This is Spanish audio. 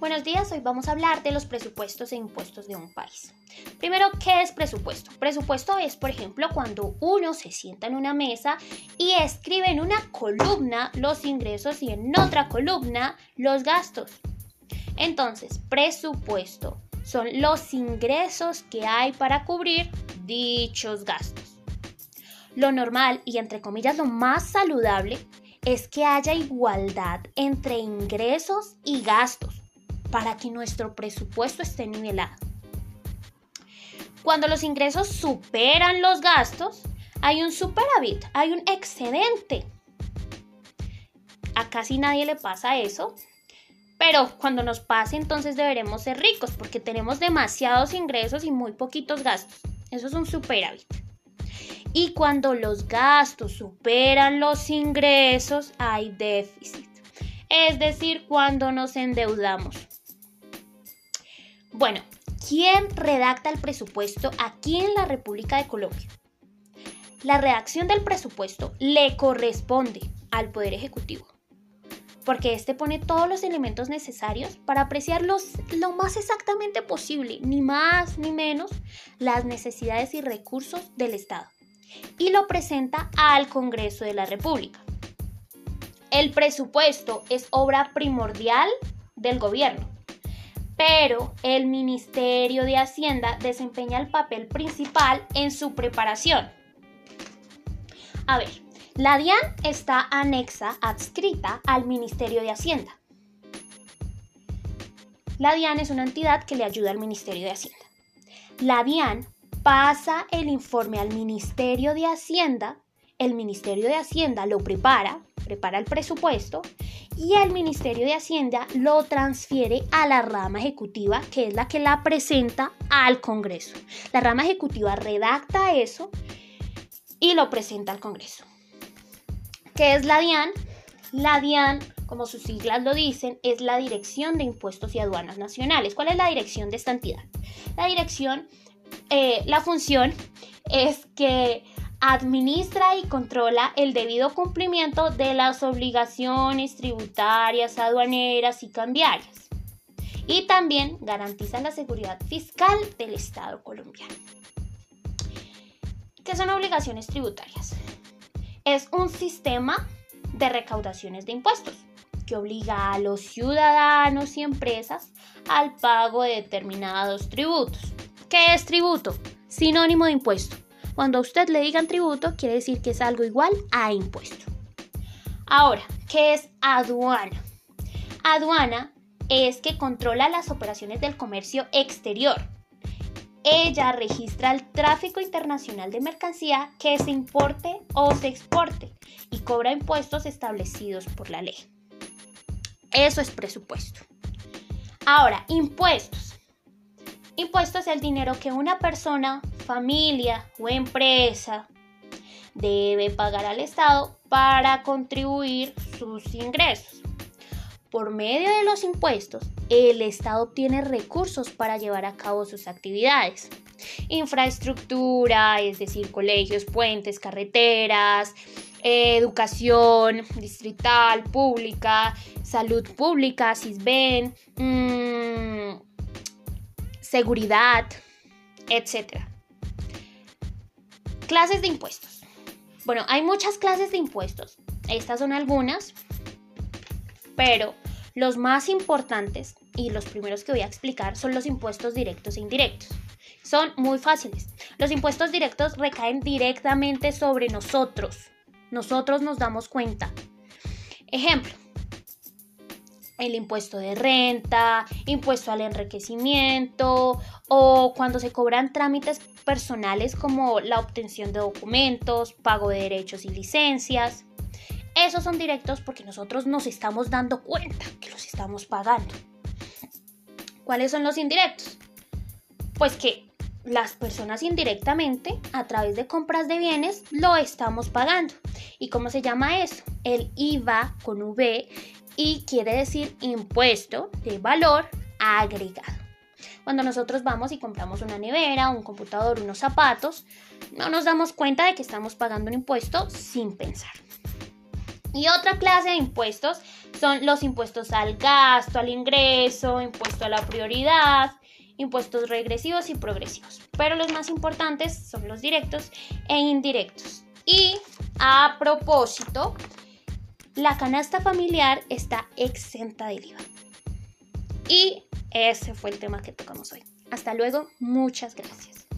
Buenos días, hoy vamos a hablar de los presupuestos e impuestos de un país. Primero, ¿qué es presupuesto? Presupuesto es, por ejemplo, cuando uno se sienta en una mesa y escribe en una columna los ingresos y en otra columna los gastos. Entonces, presupuesto son los ingresos que hay para cubrir dichos gastos. Lo normal y entre comillas lo más saludable es que haya igualdad entre ingresos y gastos para que nuestro presupuesto esté nivelado. Cuando los ingresos superan los gastos, hay un superávit, hay un excedente. A casi nadie le pasa eso, pero cuando nos pase entonces deberemos ser ricos porque tenemos demasiados ingresos y muy poquitos gastos. Eso es un superávit. Y cuando los gastos superan los ingresos, hay déficit. Es decir, cuando nos endeudamos. Bueno, ¿quién redacta el presupuesto aquí en la República de Colombia? La redacción del presupuesto le corresponde al Poder Ejecutivo, porque éste pone todos los elementos necesarios para apreciar lo más exactamente posible, ni más ni menos, las necesidades y recursos del Estado, y lo presenta al Congreso de la República. El presupuesto es obra primordial del gobierno pero el Ministerio de Hacienda desempeña el papel principal en su preparación. A ver, la DIAN está anexa, adscrita al Ministerio de Hacienda. La DIAN es una entidad que le ayuda al Ministerio de Hacienda. La DIAN pasa el informe al Ministerio de Hacienda, el Ministerio de Hacienda lo prepara, prepara el presupuesto y el Ministerio de Hacienda lo transfiere a la rama ejecutiva, que es la que la presenta al Congreso. La rama ejecutiva redacta eso y lo presenta al Congreso. ¿Qué es la DIAN? La DIAN, como sus siglas lo dicen, es la Dirección de Impuestos y Aduanas Nacionales. ¿Cuál es la dirección de esta entidad? La dirección, eh, la función es que administra y controla el debido cumplimiento de las obligaciones tributarias, aduaneras y cambiarias. Y también garantiza la seguridad fiscal del Estado colombiano. ¿Qué son obligaciones tributarias? Es un sistema de recaudaciones de impuestos que obliga a los ciudadanos y empresas al pago de determinados tributos. ¿Qué es tributo? Sinónimo de impuesto cuando a usted le digan tributo, quiere decir que es algo igual a impuesto. Ahora, ¿qué es aduana? Aduana es que controla las operaciones del comercio exterior. Ella registra el tráfico internacional de mercancía que se importe o se exporte y cobra impuestos establecidos por la ley. Eso es presupuesto. Ahora, impuestos. Impuestos es el dinero que una persona familia o empresa debe pagar al Estado para contribuir sus ingresos. Por medio de los impuestos, el Estado obtiene recursos para llevar a cabo sus actividades. Infraestructura, es decir, colegios, puentes, carreteras, educación distrital, pública, salud pública, SISBEN, mmm, seguridad, etc. Clases de impuestos. Bueno, hay muchas clases de impuestos. Estas son algunas, pero los más importantes y los primeros que voy a explicar son los impuestos directos e indirectos. Son muy fáciles. Los impuestos directos recaen directamente sobre nosotros. Nosotros nos damos cuenta. Ejemplo, el impuesto de renta, impuesto al enriquecimiento o cuando se cobran trámites personales como la obtención de documentos, pago de derechos y licencias. Esos son directos porque nosotros nos estamos dando cuenta que los estamos pagando. ¿Cuáles son los indirectos? Pues que las personas indirectamente, a través de compras de bienes, lo estamos pagando. ¿Y cómo se llama eso? El IVA con V y quiere decir impuesto de valor agregado. Cuando nosotros vamos y compramos una nevera, un computador, unos zapatos, no nos damos cuenta de que estamos pagando un impuesto sin pensar. Y otra clase de impuestos son los impuestos al gasto, al ingreso, impuesto a la prioridad, impuestos regresivos y progresivos. Pero los más importantes son los directos e indirectos. Y a propósito, la canasta familiar está exenta del IVA. Y ese fue el tema que tocamos hoy. Hasta luego, muchas gracias.